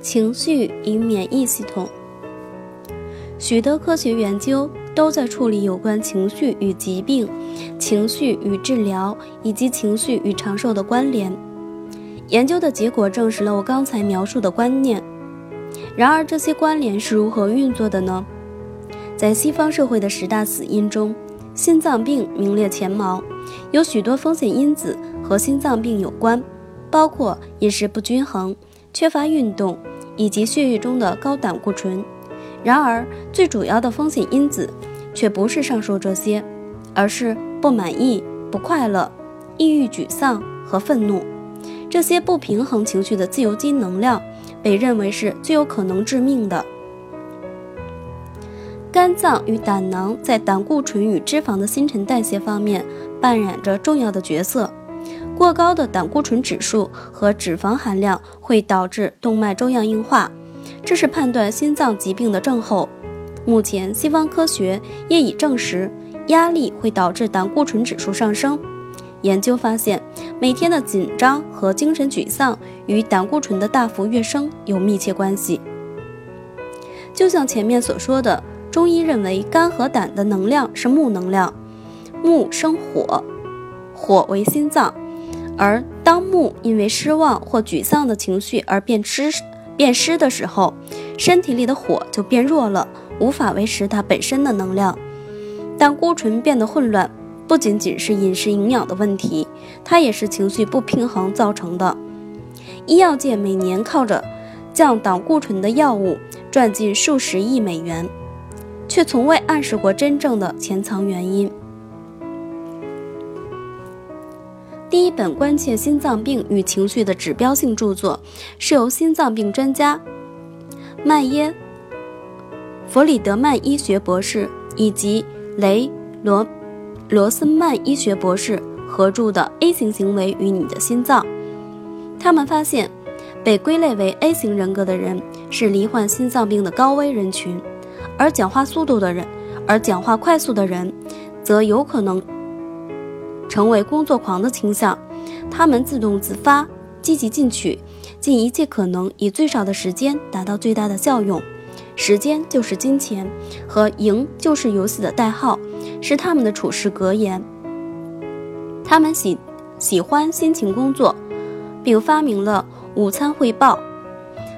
情绪与免疫系统。许多科学研究都在处理有关情绪与疾病、情绪与治疗以及情绪与长寿的关联。研究的结果证实了我刚才描述的观念。然而，这些关联是如何运作的呢？在西方社会的十大死因中，心脏病名列前茅。有许多风险因子和心脏病有关，包括饮食不均衡、缺乏运动以及血液中的高胆固醇。然而，最主要的风险因子却不是上述这些，而是不满意、不快乐、抑郁、沮丧和愤怒。这些不平衡情绪的自由基能量被认为是最有可能致命的。肝脏与胆囊在胆固醇与脂肪的新陈代谢方面扮演着重要的角色。过高的胆固醇指数和脂肪含量会导致动脉粥样硬化，这是判断心脏疾病的症候。目前，西方科学业已证实，压力会导致胆固醇指数上升。研究发现，每天的紧张和精神沮丧与胆固醇的大幅跃升有密切关系。就像前面所说的。中医认为，肝和胆的能量是木能量，木生火，火为心脏。而当木因为失望或沮丧的情绪而变湿变湿的时候，身体里的火就变弱了，无法维持它本身的能量。胆固醇变得混乱，不仅仅是饮食营养的问题，它也是情绪不平衡造成的。医药界每年靠着降胆固醇的药物赚进数十亿美元。却从未暗示过真正的潜藏原因。第一本关切心脏病与情绪的指标性著作，是由心脏病专家麦耶·弗里德曼医学博士以及雷罗罗森曼医学博士合著的《A 型行为与你的心脏》。他们发现，被归类为 A 型人格的人是罹患心脏病的高危人群。而讲话速度的人，而讲话快速的人，则有可能成为工作狂的倾向。他们自动自发、积极进取，尽一切可能以最少的时间达到最大的效用。时间就是金钱，和赢就是游戏的代号，是他们的处事格言。他们喜喜欢辛勤工作，并发明了午餐汇报。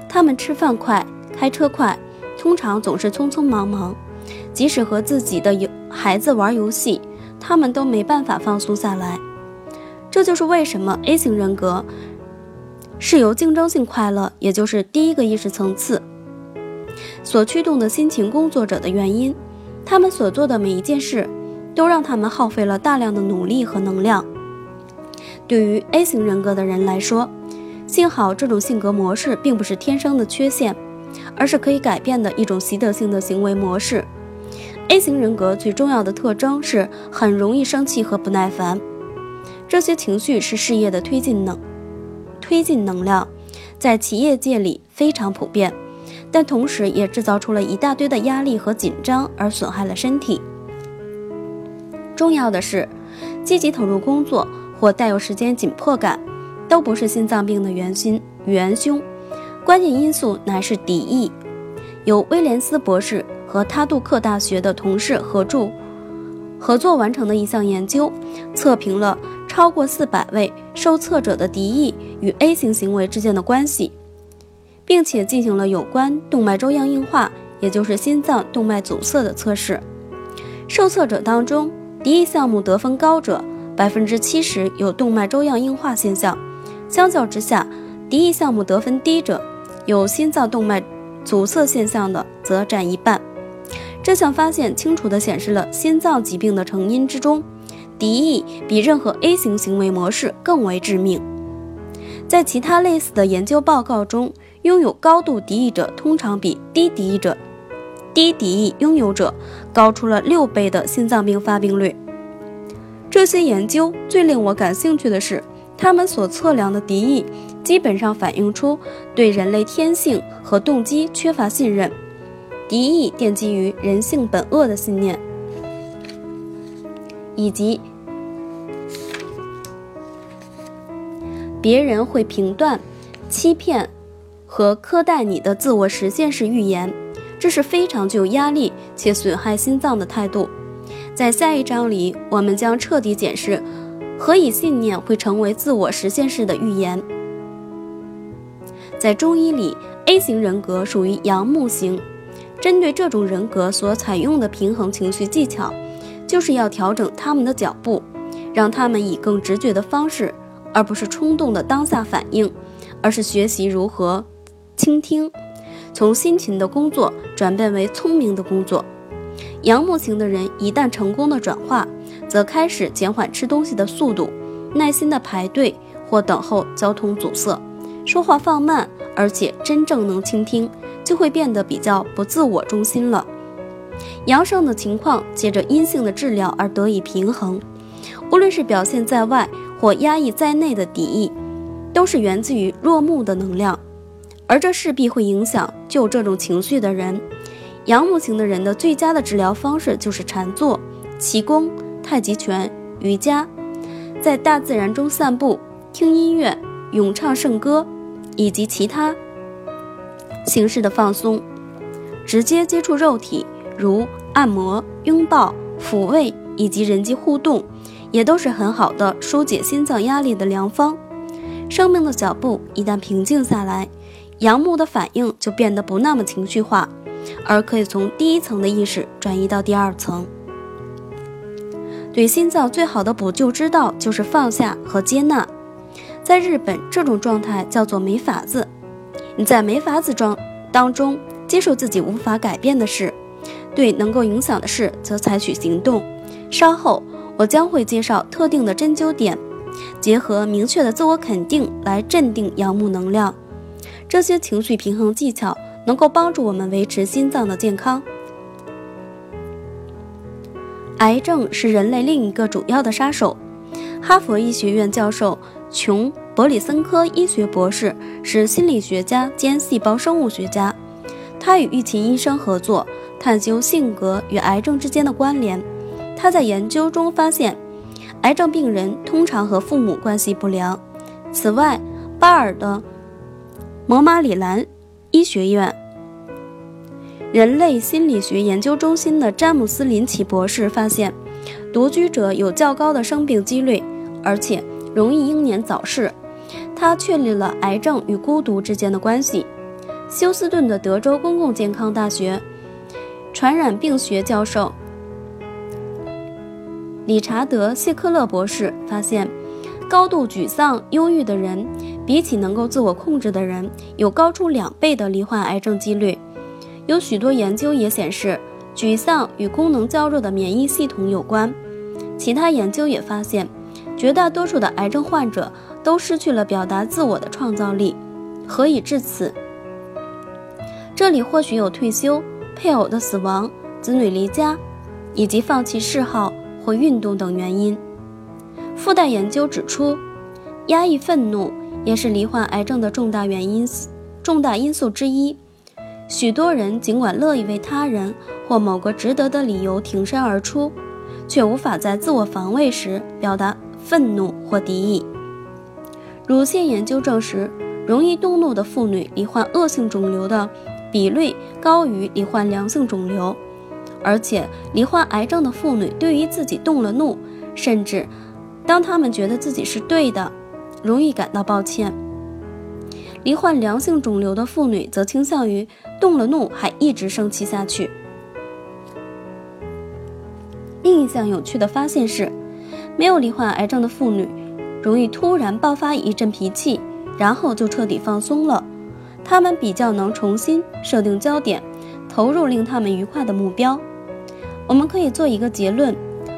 他们吃饭快，开车快。通常总是匆匆忙忙，即使和自己的游孩子玩游戏，他们都没办法放松下来。这就是为什么 A 型人格是由竞争性快乐，也就是第一个意识层次所驱动的辛勤工作者的原因。他们所做的每一件事，都让他们耗费了大量的努力和能量。对于 A 型人格的人来说，幸好这种性格模式并不是天生的缺陷。而是可以改变的一种习得性的行为模式。A 型人格最重要的特征是很容易生气和不耐烦，这些情绪是事业的推进能推进能量，在企业界里非常普遍，但同时也制造出了一大堆的压力和紧张，而损害了身体。重要的是，积极投入工作或带有时间紧迫感，都不是心脏病的元心元凶。关键因素乃是敌意。由威廉斯博士和他杜克大学的同事合著、合作完成的一项研究，测评了超过四百位受测者的敌意与 A 型行为之间的关系，并且进行了有关动脉粥样硬化，也就是心脏动脉阻塞的测试。受测者当中，敌意项目得分高者，百分之七十有动脉粥样硬化现象；相较之下，敌意项目得分低者，有心脏动脉阻塞现象的则占一半。这项发现清楚地显示了心脏疾病的成因之中，敌意比任何 A 型行为模式更为致命。在其他类似的研究报告中，拥有高度敌意者通常比低敌意者、低敌意拥有者高出了六倍的心脏病发病率。这些研究最令我感兴趣的是，他们所测量的敌意。基本上反映出对人类天性和动机缺乏信任，敌意奠基于人性本恶的信念，以及别人会评断、欺骗和苛待你的自我实现式预言，这是非常具有压力且损害心脏的态度。在下一章里，我们将彻底解释何以信念会成为自我实现式的预言。在中医里，A 型人格属于阳木型。针对这种人格所采用的平衡情绪技巧，就是要调整他们的脚步，让他们以更直觉的方式，而不是冲动的当下反应，而是学习如何倾听，从辛勤的工作转变为聪明的工作。阳木型的人一旦成功的转化，则开始减缓吃东西的速度，耐心的排队或等候交通阻塞，说话放慢，而且真正能倾听。就会变得比较不自我中心了。阳盛的情况借着阴性的治疗而得以平衡。无论是表现在外或压抑在内的敌意，都是源自于弱木的能量，而这势必会影响就这种情绪的人。阳木型的人的最佳的治疗方式就是禅坐、气功、太极拳、瑜伽，在大自然中散步、听音乐、咏唱圣歌，以及其他。形式的放松，直接接触肉体，如按摩、拥抱、抚慰以及人际互动，也都是很好的疏解心脏压力的良方。生命的脚步一旦平静下来，阳木的反应就变得不那么情绪化，而可以从第一层的意识转移到第二层。对心脏最好的补救之道就是放下和接纳。在日本，这种状态叫做没法子。你在没法子状当中接受自己无法改变的事，对能够影响的事则采取行动。稍后我将会介绍特定的针灸点，结合明确的自我肯定来镇定阳木能量。这些情绪平衡技巧能够帮助我们维持心脏的健康。癌症是人类另一个主要的杀手。哈佛医学院教授琼。伯里森科医学博士是心理学家兼细胞生物学家，他与玉琴医生合作探究性格与癌症之间的关联。他在研究中发现，癌症病人通常和父母关系不良。此外，巴尔的摩马里兰医学院人类心理学研究中心的詹姆斯林奇博士发现，独居者有较高的生病几率，而且容易英年早逝。他确立了癌症与孤独之间的关系。休斯顿的德州公共健康大学传染病学教授理查德·谢克勒博士发现，高度沮丧、忧郁的人，比起能够自我控制的人，有高出两倍的罹患癌症几率。有许多研究也显示，沮丧与功能较弱的免疫系统有关。其他研究也发现，绝大多数的癌症患者。都失去了表达自我的创造力，何以至此？这里或许有退休、配偶的死亡、子女离家，以及放弃嗜好或运动等原因。附带研究指出，压抑愤怒也是罹患癌症的重大原因、重大因素之一。许多人尽管乐意为他人或某个值得的理由挺身而出，却无法在自我防卫时表达愤怒或敌意。乳腺研究证实，容易动怒的妇女罹患恶性肿瘤的比率高于罹患良性肿瘤，而且罹患癌症的妇女对于自己动了怒，甚至当她们觉得自己是对的，容易感到抱歉。罹患良性肿瘤的妇女则倾向于动了怒还一直生气下去。另一项有趣的发现是，没有罹患癌症的妇女。容易突然爆发一阵脾气，然后就彻底放松了。他们比较能重新设定焦点，投入令他们愉快的目标。我们可以做一个结论：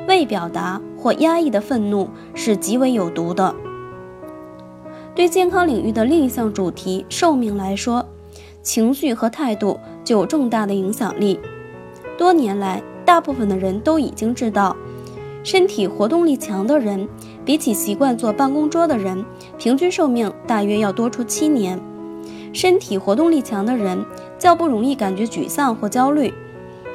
未表达或压抑的愤怒是极为有毒的。对健康领域的另一项主题——寿命来说，情绪和态度就有重大的影响力。多年来，大部分的人都已经知道，身体活动力强的人。比起习惯坐办公桌的人，平均寿命大约要多出七年。身体活动力强的人较不容易感觉沮丧或焦虑，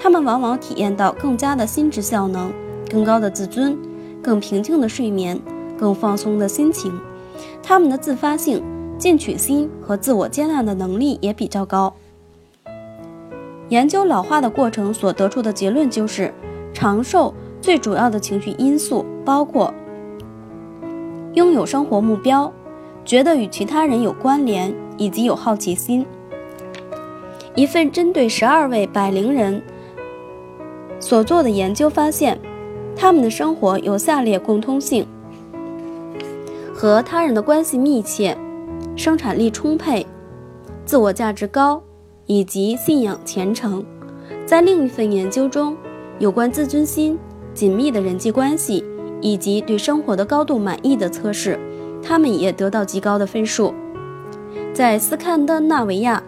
他们往往体验到更佳的心智效能、更高的自尊、更平静的睡眠、更放松的心情。他们的自发性、进取心和自我接纳的能力也比较高。研究老化的过程所得出的结论就是，长寿最主要的情绪因素包括拥有生活目标，觉得与其他人有关联，以及有好奇心。一份针对十二位百龄人所做的研究发现，他们的生活有下列共通性：和他人的关系密切。生产力充沛，自我价值高，以及信仰虔诚。在另一份研究中，有关自尊心、紧密的人际关系以及对生活的高度满意的测试，他们也得到极高的分数。在斯堪的纳维亚，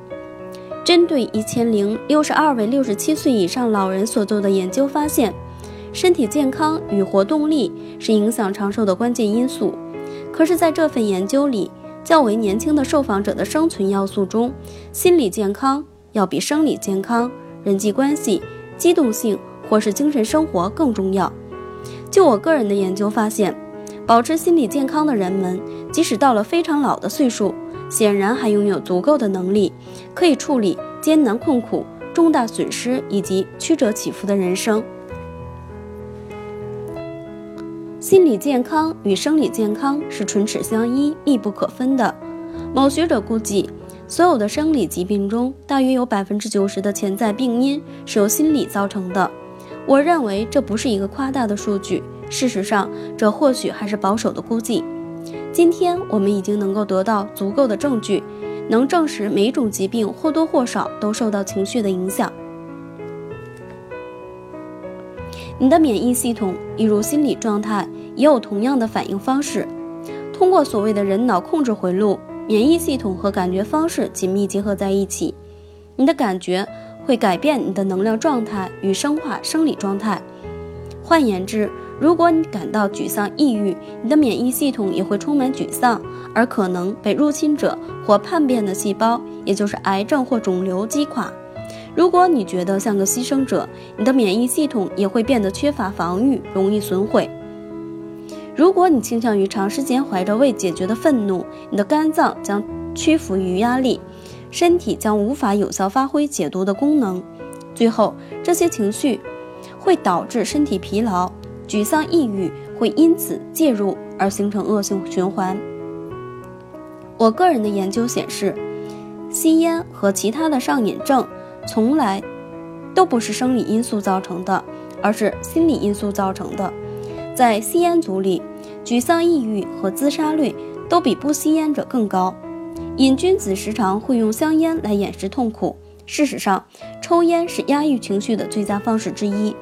针对一千零六十二位六十七岁以上老人所做的研究发现，身体健康与活动力是影响长寿的关键因素。可是，在这份研究里，较为年轻的受访者的生存要素中，心理健康要比生理健康、人际关系、机动性或是精神生活更重要。就我个人的研究发现，保持心理健康的人们，即使到了非常老的岁数，显然还拥有足够的能力，可以处理艰难困苦、重大损失以及曲折起伏的人生。心理健康与生理健康是唇齿相依、密不可分的。某学者估计，所有的生理疾病中，大约有百分之九十的潜在病因是由心理造成的。我认为这不是一个夸大的数据，事实上，这或许还是保守的估计。今天，我们已经能够得到足够的证据，能证实每种疾病或多或少都受到情绪的影响。你的免疫系统，一如心理状态，也有同样的反应方式。通过所谓的人脑控制回路，免疫系统和感觉方式紧密结合在一起。你的感觉会改变你的能量状态与生化生理状态。换言之，如果你感到沮丧、抑郁，你的免疫系统也会充满沮丧，而可能被入侵者或叛变的细胞，也就是癌症或肿瘤击垮。如果你觉得像个牺牲者，你的免疫系统也会变得缺乏防御，容易损毁。如果你倾向于长时间怀着未解决的愤怒，你的肝脏将屈服于压力，身体将无法有效发挥解毒的功能。最后，这些情绪会导致身体疲劳、沮丧、抑郁，会因此介入而形成恶性循环。我个人的研究显示，吸烟和其他的上瘾症。从来都不是生理因素造成的，而是心理因素造成的。在吸烟族里，沮丧、抑郁和自杀率都比不吸烟者更高。瘾君子时常会用香烟来掩饰痛苦。事实上，抽烟是压抑情绪的最佳方式之一。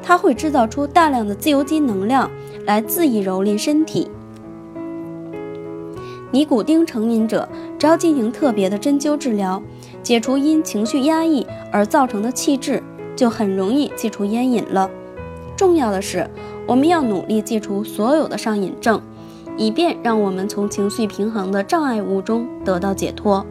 它会制造出大量的自由基能量来恣意蹂躏身体。尼古丁成瘾者只要进行特别的针灸治疗。解除因情绪压抑而造成的气滞，就很容易戒除烟瘾了。重要的是，我们要努力戒除所有的上瘾症，以便让我们从情绪平衡的障碍物中得到解脱。